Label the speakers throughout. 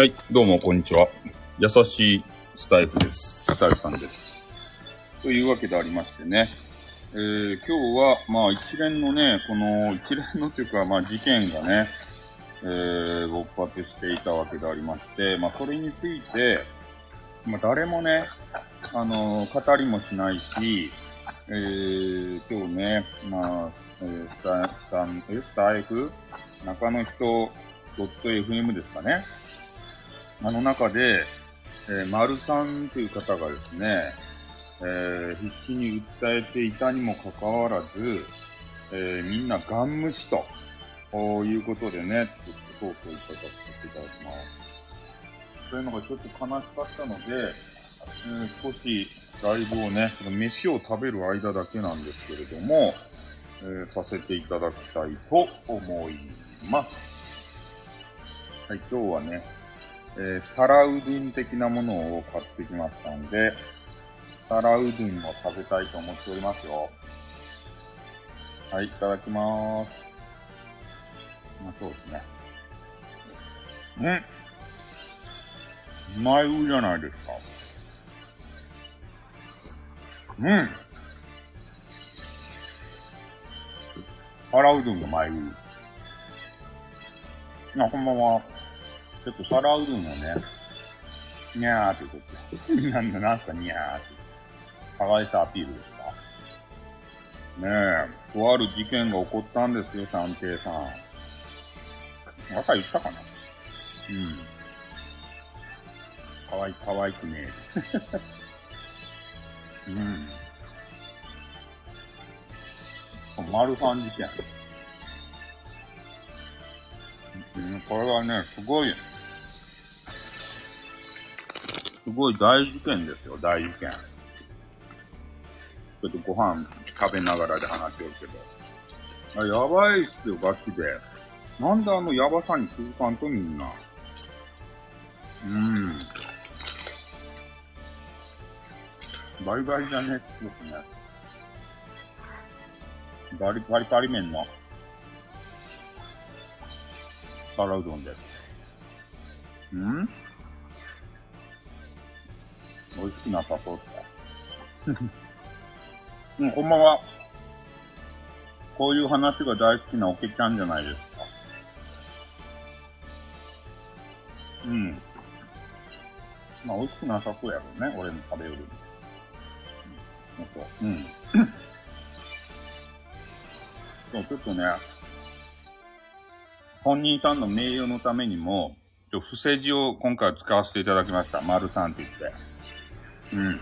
Speaker 1: はい、どうも、こんにちは。優しいスタイフです。スタイフさんです。というわけでありましてね、えー、今日は、まあ、一連のね、この、一連のというか、まあ、事件がね、えー、勃発していたわけでありまして、まあ、それについて、まあ、誰もね、あの語りもしないし、えー、今日ね、まあ、えー、スタスタ、えスタイフ？中の人 .fm ですかね。あの中で、えー、丸さんという方がですね、えー、必死に訴えていたにもかかわらず、えー、みんなガン無視と、いうことでね、ちょっとトークをいただせていただきます。そういうのがちょっと悲しかったので、え、少しライブをね、その飯を食べる間だけなんですけれども、え、させていただきたいと思います。はい、今日はね、えー、サラウドゥン的なものを買ってきましたんで、サラウドゥンを食べたいと思っておりますよ。はい、いただきまーす。まあ、そうですね。うん。うまいうじゃないですか。うん。サラうどんの前売り。あ、こんばんは。ちょっと皿うどんをね、にゃーって言って。なんだ、なんすか、にゃーって。可愛さアピールですか？ねえ、とある事件が起こったんですよ、探偵さん。朝言ったかな？うん。かわい、かわいくねえ。うん。丸三事件。うん、これはね、すごいよね、すごい大事件ですよ、大事件。ちょっとご飯食べながらで話してるけど。あやばいっすよ、ガチで。なんであのやばさに気づかんとみんな。うん。バリバリじゃねですね。バリバリパリ麺の。皿うどんです。うん？美味しくなさそうって。うん、こんばんは。こういう話が大好きなおけちゃんじゃないですか。うん。まあ、美味しくなさそうやろうね、俺の食べよる。うん。うん。そう、ちょっとね、本人さんの名誉のためにも、ちょ、伏せ字を今回使わせていただきました。丸さんって言って。うん。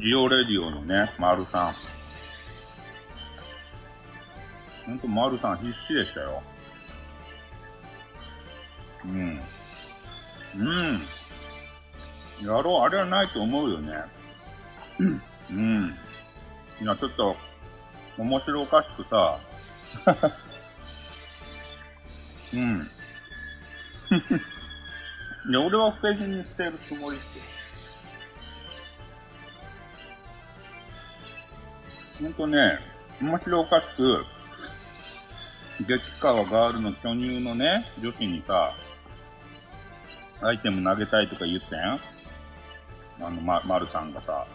Speaker 1: ジオレディオのね、丸さん。ほんと、丸さん必死でしたよ。うん。うん。やろう、あれはないと思うよね。うん。いや、ちょっと、面白おかしくさ、うん。いや、俺は不正にしてるつもりっすほんとね、面白おかしく、激川ガールの巨乳のね、女子にさ、アイテム投げたいとか言ってん？あの、ま、丸さんがさ、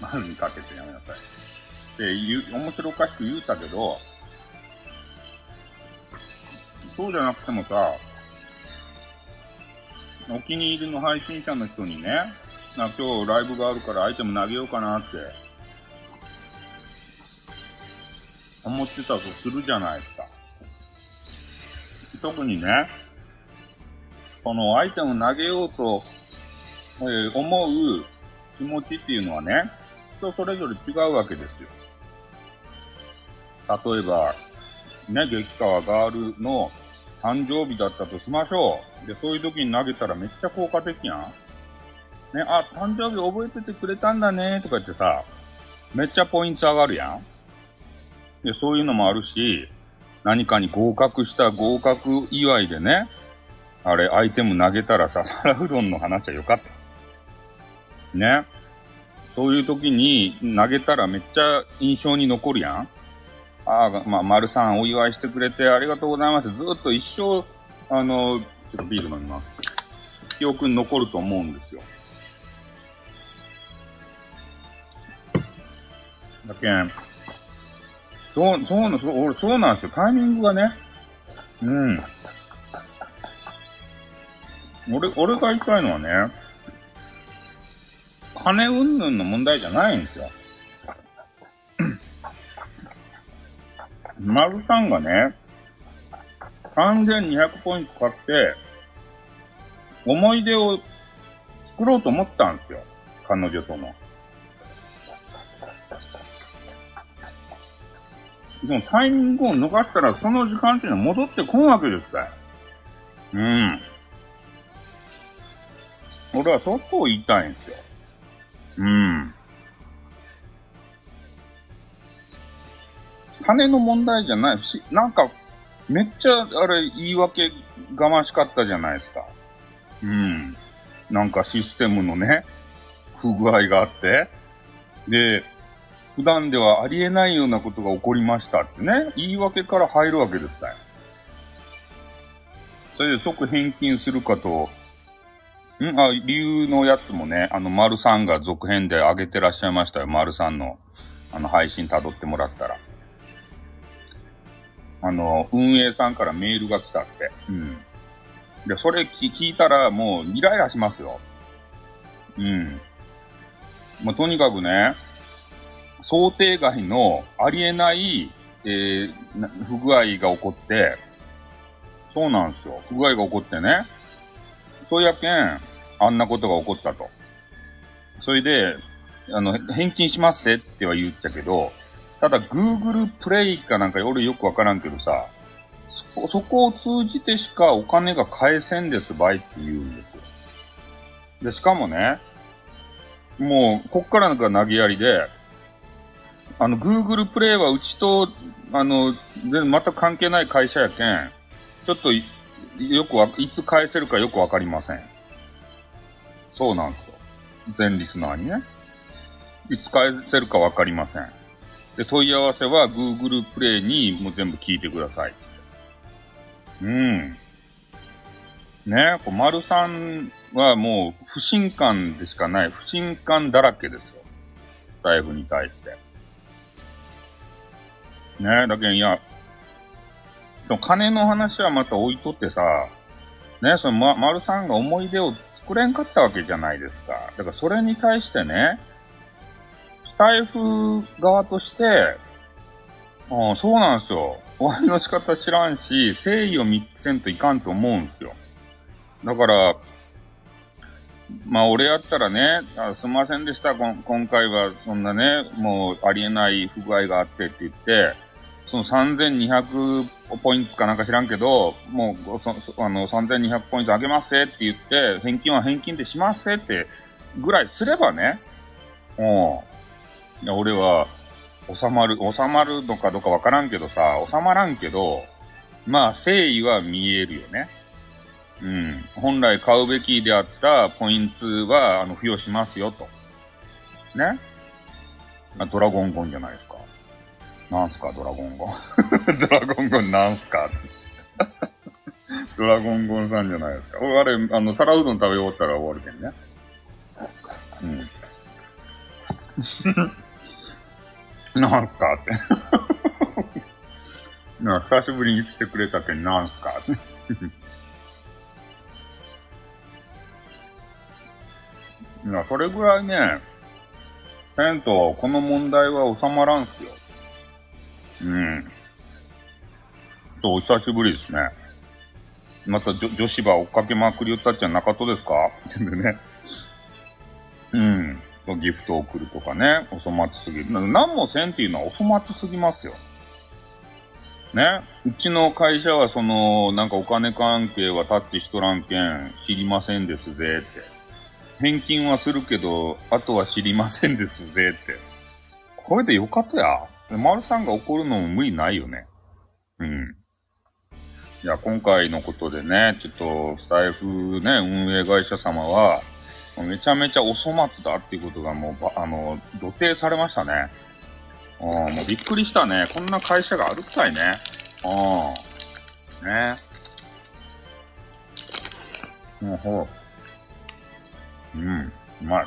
Speaker 1: 丸にかけてやめなさい。って言う、面白おかしく言うたけど、そうじゃなくてもさ、お気に入りの配信者の人にね、な今日ライブがあるからアイテム投げようかなって、思ってたとするじゃないですか。特にね、そのアイテム投げようと、えー思う気持ちっていうのはね、人それぞれ違うわけですよ。例えば、ね、激川ガールの誕生日だったとしましょう。で、そういう時に投げたらめっちゃ効果的やん。ね、あ、誕生日覚えててくれたんだね、とか言ってさ、めっちゃポイント上がるやん。で、そういうのもあるし、何かに合格した合格祝いでね、あれ、アイテム投げたらさ、皿うどんの話はよかった。ね。そういう時に投げたらめっちゃ印象に残るやん。ああ、まあ、丸さんお祝いしてくれてありがとうございます。ずっと一生、あの、ちょっとビール飲みます。記憶に残ると思うんですよ。だけん、そう、そうな、そう、俺、そうなんですよ。タイミングがね。うん。俺、俺が言いたいのはね、金云々の問題じゃないんですよ。丸さんがね、3200ポイント買って、思い出を作ろうと思ったんですよ。彼女との。でもタイミングを逃したらその時間っていうのは戻ってこんわけですから。うん。俺はそこを言いたいんですよ。うん。金の問題じゃないし、なんか、めっちゃ、あれ、言い訳がましかったじゃないですか。うん。なんかシステムのね、不具合があって。で、普段ではありえないようなことが起こりましたってね、言い訳から入るわけですよ。それで即返金するかと、ん？あ、理由のやつもね、あの、丸さんが続編で上げてらっしゃいましたよ。丸さんの、あの、配信辿ってもらったら。あの、運営さんからメールが来たって。うん。で、それ聞いたらもうイライラしますよ。うん。まあ、とにかくね、想定外のありえない、えー、不具合が起こって、そうなんですよ。不具合が起こってね。そうやけん、あんなことが起こったと。それで、あの、返金しますせっては言ったけど、ただ Google プレイかなんか俺よくわからんけどさ、そ、そこを通じてしかお金が返せんですばいって言うんですよ。で、しかもね、もう、こっからなんか投げやりで、あの、Google プレイはうちと、あの、全全く関係ない会社やけん、ちょっと、よくわ、いつ返せるかよくわかりません。そうなんですよ。全リスナーにね。いつ返せるかわかりません。で、問い合わせは Google プレイにもう全部聞いてください。うん。ね、こう、丸さんはもう不信感でしかない。不信感だらけですよ。スタイフに対して。ね、だけど、いや、金の話はまた置いとってさ、ね、そのま、丸さんが思い出を作れんかったわけじゃないですか。だからそれに対してね、スタイフ側として、あそうなんですよ。終わりの仕方知らんし、誠意を見せんといかんと思うんですよ。だから、まあ俺やったらね、あすみませんでした、今回はそんなね、もうありえない不具合があってって言って、その3200ポイントかなんか知らんけど、もう、そあの、3200ポイントあげますって言って、返金は返金でしますってぐらいすればね、うん。いや、俺は、収まる、収まるのかどうかわからんけどさ、収まらんけど、まあ、誠意は見えるよね。うん。本来買うべきであったポイントは、あの、付与しますよと。ね。ドラゴンゴンじゃないですか。なんすか、ドラゴンゴ ン。ドラゴンゴンなんすかドラゴンゴンさんじゃないですか。あれ、あの、皿うどん食べ終わったら終わるけんね。うん。なんすかって な久しぶりに来てくれたけん、なんすかっていや、それぐらいね、せんと、この問題は収まらんすよ。うん。と、お久しぶりですね。また女子場追っかけまくりよったっちゃなかったですか？ってね。うん。ギフトを送るとかね。お粗末すぎる。何もせんっていうのはお粗末すぎますよ。ね。うちの会社はその、なんかお金関係はタッチしとらんけん、知りませんですぜって。返金はするけど、あとは知りませんですぜって。これでよかったや。丸さんが怒るのも無理ないよね。うん。いや、今回のことでね、ちょっと、スタイフね、運営会社様は、めちゃめちゃお粗末だっていうことがもう、あの、土定されましたね。うん、もうびっくりしたね。こんな会社があるくさいね。うん。ね。ほうほう。うん、うまい。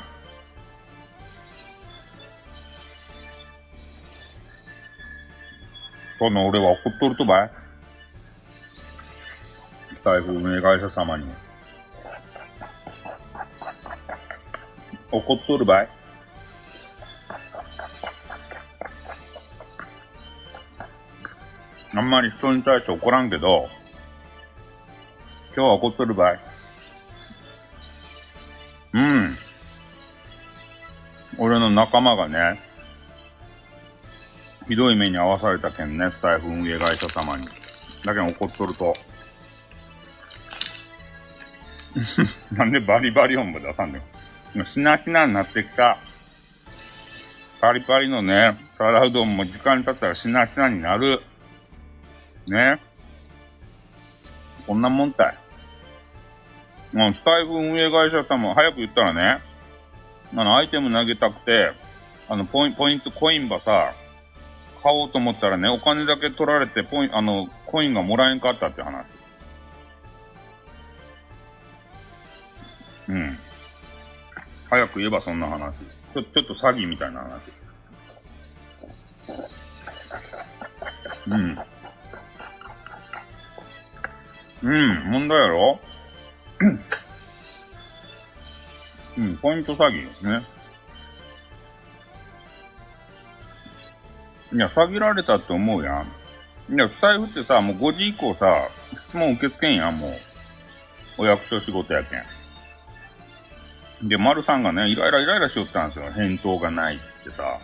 Speaker 1: その俺は怒っとるとばい財布運営会社様に。怒っとるばいあんまり人に対して怒らんけど、今日は怒っとるばいうん。俺の仲間がね、ひどい目に遭わされたけんね、スタイフ運営会社様に。だけど怒っとると。なんでバリバリ音も出さんねん。しなしなになってきた。パリパリのね、皿うどんも時間経ったらしなしなになる。ね。こんなもんたい。もうスタイフ運営会社様、早く言ったらね、あの、アイテム投げたくて、あの、ポイン、ポイント、コインばさ、買おうと思ったらね、お金だけ取られて、ポイ、あの、コインがもらえんかったって話。うん。早く言えばそんな話。ちょ、ちょっと詐欺みたいな話。うん。うん、問題やろ？うん、ポイント詐欺ですね。いや、詐欺られたって思うやん。いや、スタイフってさ、もう5時以降さ、質問受け付けんやん、もう。お役所仕事やけん。で、丸さんがね、イライライライラしよったんですよ。返答がないってさ。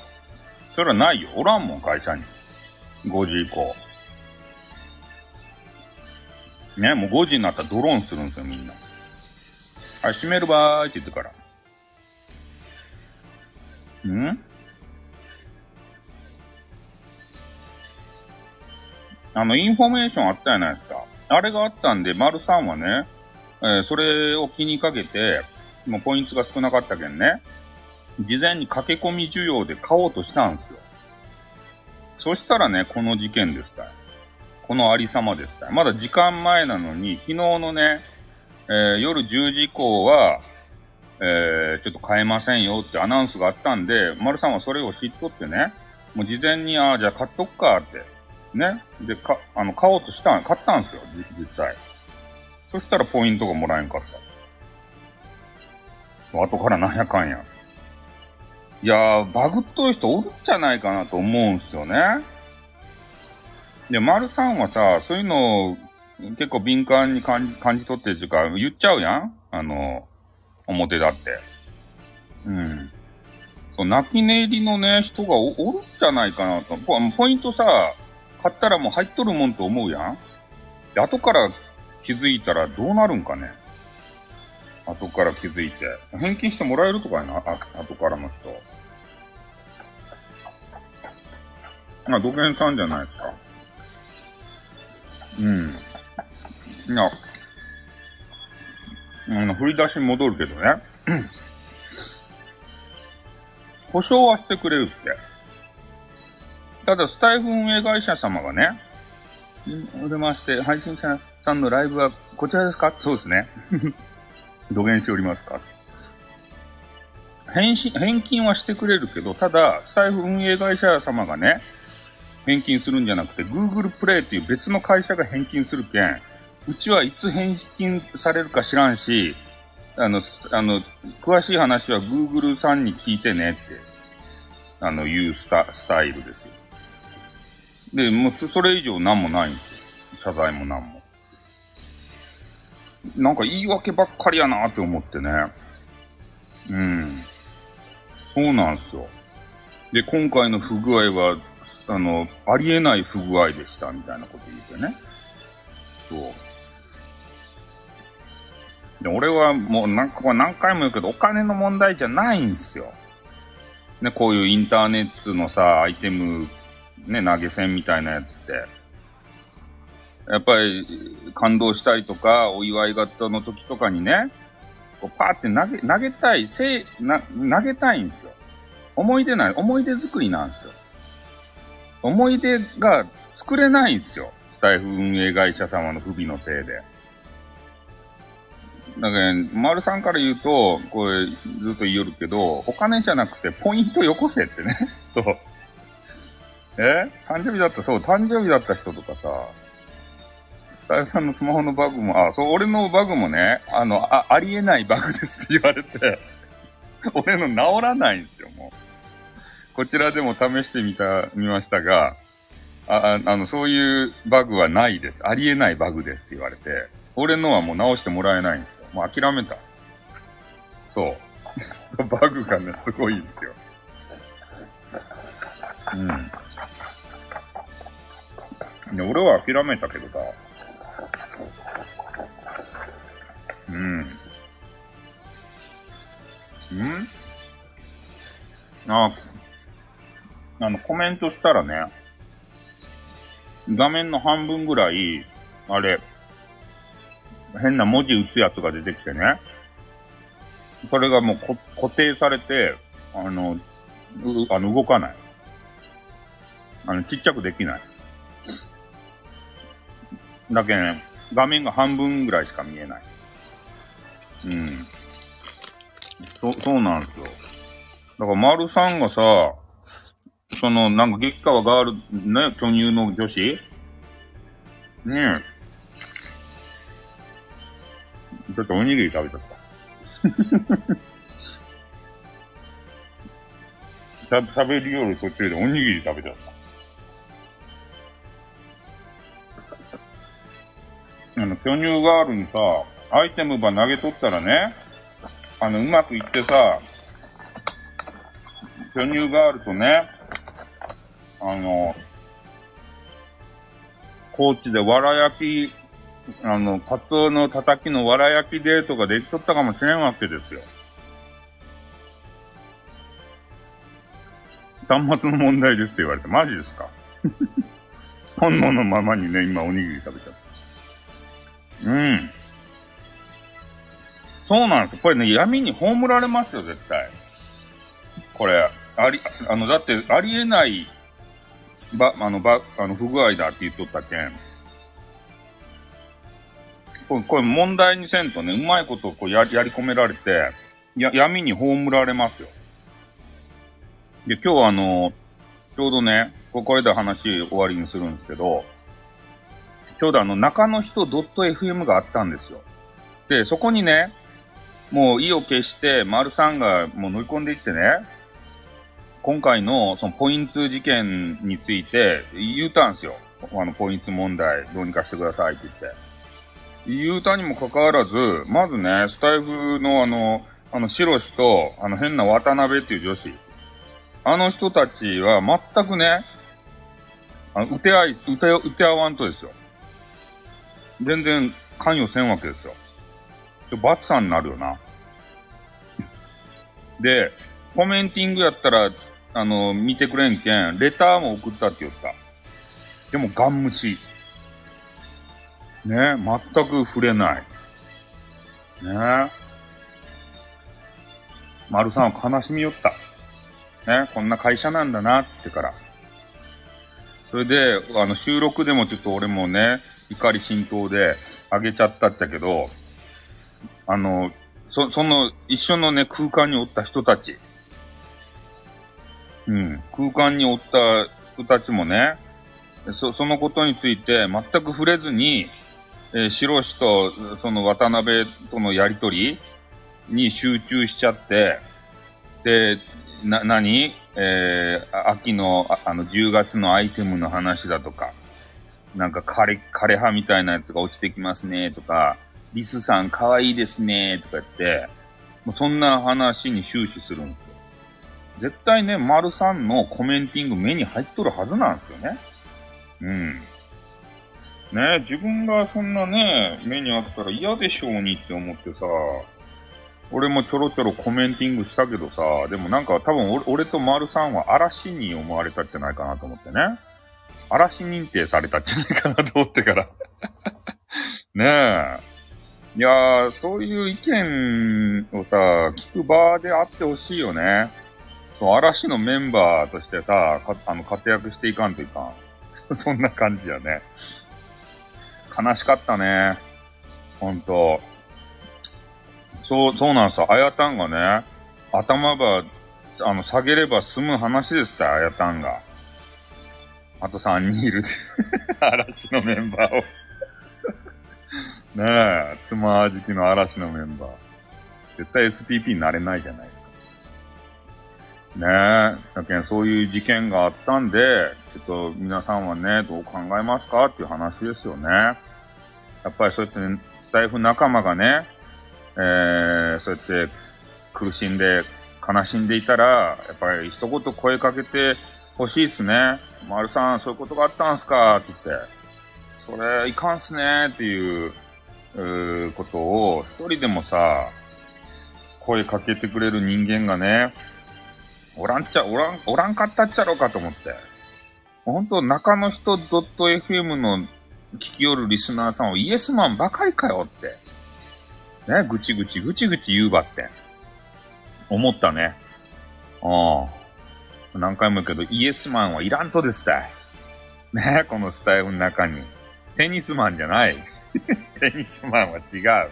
Speaker 1: それはないよ。おらんもん、会社に。5時以降。ね、もう5時になったらドローンするんですよ、みんな。はい、閉めるばーいって言ってから。ん？あの、インフォメーションあったじゃないですか。あれがあったんで、丸さんはね、えー、それを気にかけて、もうポイントが少なかったけんね、事前に駆け込み需要で買おうとしたんですよ。そしたらね、この事件でしたこのありさまでしたまだ時間前なのに、昨日のね、えー、夜10時以降は、えー、ちょっと買えませんよってアナウンスがあったんで、丸さんはそれを知っとってね、もう事前に、ああ、じゃあ買っとくかって、ね。で、か、あの、買おうとしたん、買ったんですよ、実際。そしたらポイントがもらえんかった。後からなんやかんや。いやー、バグっとる人おるんじゃないかなと思うんすよね。で、丸さんはさ、そういうのを結構敏感に感じ、感じ取ってるっていうか、言っちゃうやんあの、表だって。うん。そう、泣き寝入りのね、人がおるんじゃないかなと。ポイントさ、買ったらもう入っとるもんと思うやんで、後から気づいたらどうなるんかね後から気づいて。返金してもらえるとかやな、あ後からの人。まあ、土建さんじゃないですか。うん。いや、あの、振り出しに戻るけどね。保証はしてくれるって。ただ、スタイフ運営会社様がね、お出まして、配信者さんのライブはこちらですか？そうですね。土下しておりますか？返信、返金はしてくれるけど、ただ、スタイフ運営会社様がね、返金するんじゃなくて、Google プレイっていう別の会社が返金するけん、うちはいつ返金されるか知らんし、あの、あの、詳しい話は Google さんに聞いてねって、あの、いうスタ、スタイルですよ。で、もうそれ以上何もないんですよ。謝罪も何も。なんか言い訳ばっかりやなって思ってね。うん。そうなんですよ。で、今回の不具合は、あの、ありえない不具合でした、みたいなこと言ってね。そう。で、俺はもうなんか何回も言うけど、お金の問題じゃないんですよ。ね、こういうインターネットのさ、アイテムね、投げ銭みたいなやつって。やっぱり、感動したりとか、お祝い型の時とかにね、こうパーって投げ、投げたい、せいな、投げたいんですよ。思い出ない、思い出作りなんですよ。思い出が作れないんですよ。スタイフ運営会社様の不備のせいで。だから、丸さんから言うと、これ、ずっと言いよるけど、お金じゃなくて、ポイントよこせってね。そう。え？誕生日だった、そう、誕生日だった人とかさ、スタイルさんのスマホのバグも、あ、そう、俺のバグもね、あの、あ、ありえないバグですって言われて、俺の治らないんですよ、もう。こちらでも試してみた、見ましたが、あ、あの、そういうバグはないです。ありえないバグですって言われて、俺のはもう直してもらえないんですよ。もう諦めた。そう。バグがね、すごいんですよ。うん。で、俺は諦めたけどさ。うん。ん？あ、あの、コメントしたらね、画面の半分ぐらい、あれ、変な文字打つやつが出てきてね。それがもう固定されて、あの、あの、動かない。あの、ちっちゃくできない。だけね、画面が半分ぐらいしか見えない。うん。そ、そうなんですよ。だから、丸さんがさ、その、なんか激川ガール、ね、巨乳の女子？ねえ。ちょっとおにぎり食べちゃった。食べる夜途中でおにぎり食べちゃった。巨乳ガールにさ、アイテムば投げとったらね、あの、うまくいってさ、巨乳ガールとね、あの、高知でわら焼きあの、カツオのたたきのわら焼きデートができとったかもしれんわけですよ。端末の問題ですって言われて、マジですか？本能のままにね、今おにぎり食べちゃった。うん。そうなんです。これね、闇に葬られますよ、絶対。これ、あり、あの、だって、ありえない、ば、あの、ば、あの、不具合だって言っとったけん。これ、これ問題にせんとね、うまいことこうややり込められて、や、闇に葬られますよ。で、今日はあの、ちょうどね、ここれで話終わりにするんですけど、ちょうどあの、中の人 .fm があったんですよ。で、そこにね、もう意を決して、丸さんがもう乗り込んでいってね、今回のそのポイント事件について言うたんですよ。あの、ポイント問題どうにかしてくださいって言って。言うたにもかかわらず、まずね、スタイフのあの、あの、シロシと、あの、変な渡辺っていう女子。あの人たちは全くね、あの、打て合い、打て、打て合わんとですよ。全然関与せんわけですよ。で、バツさんになるよな。で、コメンティングやったら、あの、見てくれんけん、レターも送ったって言った。でも、ガン無視。ね、全く触れない。ね。丸さんは悲しみよった。ね、こんな会社なんだなってから。それで、あの、収録でもちょっと俺もね、怒り浸透であげちゃったっちゃけど、あの、そ、その、一緒のね、空間におった人たち。うん、空間におった人たちもね、そ、そのことについて全く触れずに、えー、白氏とその渡辺とのやりとりに集中しちゃって、で、な、何？えー、秋の、ああの、10月のアイテムの話だとか、なんか枯れ、枯れ葉みたいなやつが落ちてきますね、とか、リスさん可愛いですね、とか言って、もうそんな話に終始するんですよ。絶対ね、丸さんのコメンティング目に入っとるはずなんですよね。うん。ね自分がそんなね、目にあったら嫌でしょうにって思ってさ、俺もちょろちょろコメンティングしたけどさ、でもなんか多分俺俺と丸さんは嵐に思われたんじゃないかなと思ってね。嵐認定されたんじゃないかなと思ってからねえ。いやー、そういう意見をさ、聞く場であってほしいよね。そう、嵐のメンバーとしてさ、あの、活躍していかんといかん。そんな感じやね。悲しかったね。ほんと。そう、そうなんすよ。あやたんがね、頭ば、あの、下げれば済む話ですって、あやたんが。あと3人いる 嵐のメンバーをねえ、妻じきの嵐のメンバー。絶対 SPP になれないじゃないですか。ねえ。だけどそういう事件があったんで、ちょっと皆さんはね、どう考えますかっていう話ですよね。やっぱりそうやって、ね、スタイフ仲間がね、えー、そうやって苦しんで、悲しんでいたら、やっぱり一言声かけて欲しいっすね。丸さん、そういうことがあったんすか？って言って。それ、いかんっすねっていう、うことを、一人でもさ、声かけてくれる人間がね、おらんちゃ、おらん、おらんかったっちゃろうかと思って。ほんと、中の人 .fm の聞きよるリスナーさんをイエスマンばかりかよって。ね、ぐちぐちぐちぐち言うばって。思ったね。ああ。何回も言うけど、イエスマンはいらんとですたい。ね、このスタイルの中に。テニスマンじゃない。テニスマンは違う。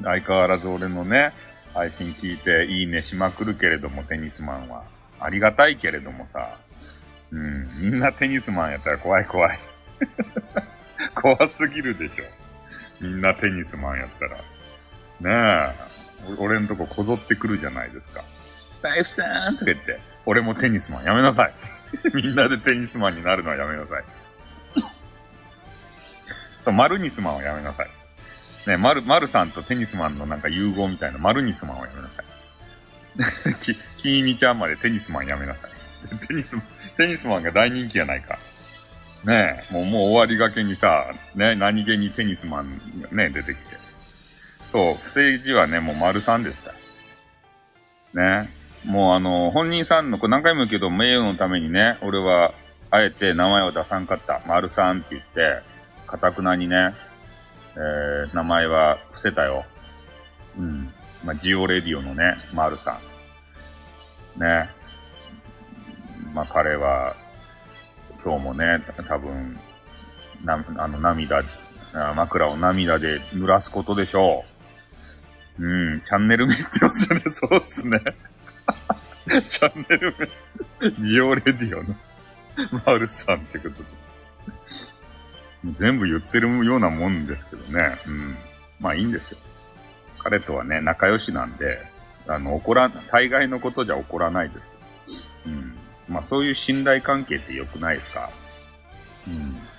Speaker 1: 相変わらず俺のね、配信聞いていいねしまくるけれども、テニスマンは。ありがたいけれどもさ。うん、みんなテニスマンやったら怖い怖い。怖すぎるでしょ。みんなテニスマンやったら。ねえ。俺んとここぞってくるじゃないですか。スタイフさんとか言って、俺もテニスマンやめなさい。みんなでテニスマンになるのはやめなさい。と、マルニスマンをやめなさい。ね、マル、マルさんとテニスマンのなんか融合みたいなマルニスマンをやめなさい。き、きいみちゃんまでテニスマンやめなさい。テニス、テニスマンが大人気やないか。ねえ、もう、もう終わりがけにさ、ね、何気にテニスマンがね、出てきて。そう、不正字はね、もう丸さんでした。ね。もうあの、本人さんの、これ何回も言うけど、名誉のためにね、俺は、あえて名前を出さんかった。丸さんって言って、かたくなにね、えー、名前は伏せたよ。うん。まあ、ジオレディオのね、丸さん。ね。まあ、彼は、今日もね、多分、な、あの、涙、枕を涙で濡らすことでしょう。うん、チャンネル名ってますよね、そうっすね。チャンネル名、ジオレディオの、マルさんってことで。全部言ってるようなもんですけどね。うん。まあいいんですよ。彼とはね、仲良しなんで、あの、怒ら、大概のことじゃ怒らないです。うん。まあそういう信頼関係って良くないですか？うん。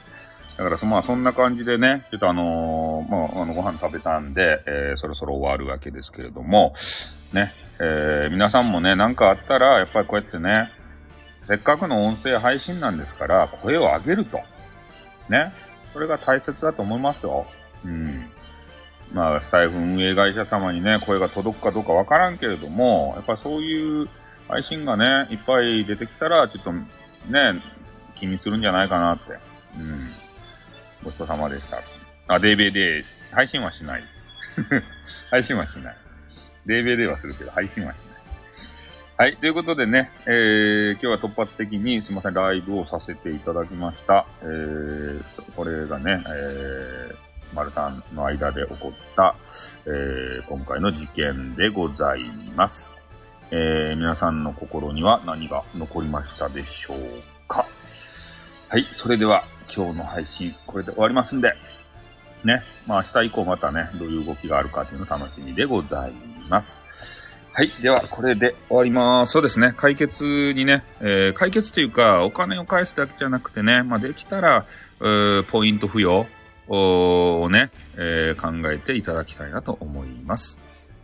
Speaker 1: だからまあそんな感じでね、ちょっとあのー、まあ、あの、ご飯食べたんで、えー、そろそろ終わるわけですけれども、ね、えー、皆さんもね、なんかあったら、やっぱりこうやってね、せっかくの音声配信なんですから、声を上げると。ね。それが大切だと思いますよ。うん。まあ、スタイフ運営会社様にね、声が届くかどうかわからんけれども、やっぱそういう配信がね、いっぱい出てきたら、ちょっとね、気にするんじゃないかなって。うん。ごちそうさまでした。あ、デイベイで、配信はしないです。配信はしない。デイベイではするけど、配信はしない。はい。ということでね、えー、今日は突発的にすいません、ライブをさせていただきました。えー、これがね、えー、丸さんの間で起こった、えー、今回の事件でございます。えー、皆さんの心には何が残りましたでしょうかはい、それでは今日の配信、これで終わりますんで、ね、まあ明日以降またね、どういう動きがあるかっていうの楽しみでございます。はい。では、これで終わります。そうですね。解決にね、えー、解決というか、お金を返すだけじゃなくてね、まあ、できたら、ポイント付与をね、えー、考えていただきたいなと思います。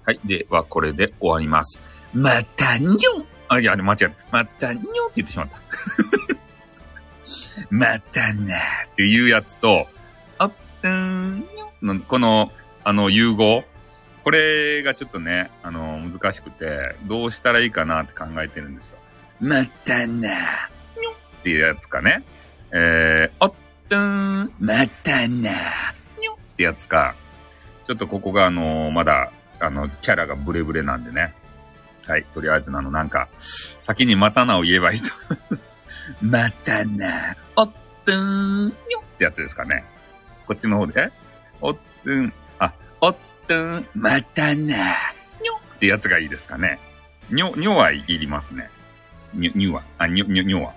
Speaker 1: はい。では、これで終わります。またにょあ、いや、間違えた。またにょって言ってしまった。またなっていうやつと、あったんの、この、あの、融合。これがちょっとね、あの、難しくて、どうしたらいいかなって考えてるんですよ。またなにょっていうやつかね。えー、おっとん、またなにょってやつか。ちょっとここがあの、まだ、あの、キャラがブレブレなんでね。はい。とりあえず、あの、なんか、先にまたなを言えばいいと。またな、おっとーん、にょってやつですかね。こっちの方で、おっとん、あ、おっとん、またな、にょってやつがいいですかね。にょ、にょはいりますね。にょ、にょは、あ、にょ、にょ、にょは。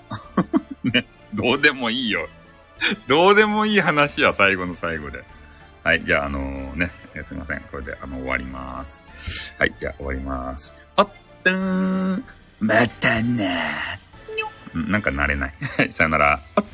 Speaker 1: ね、どうでもいいよ。どうでもいい話は最後の最後で。はい、じゃあ、あのー、ね、すいません。これで、あの、終わります。はい、じゃあ、終わります。あっ、とん、またな。なんか慣れない。さよなら。あっ。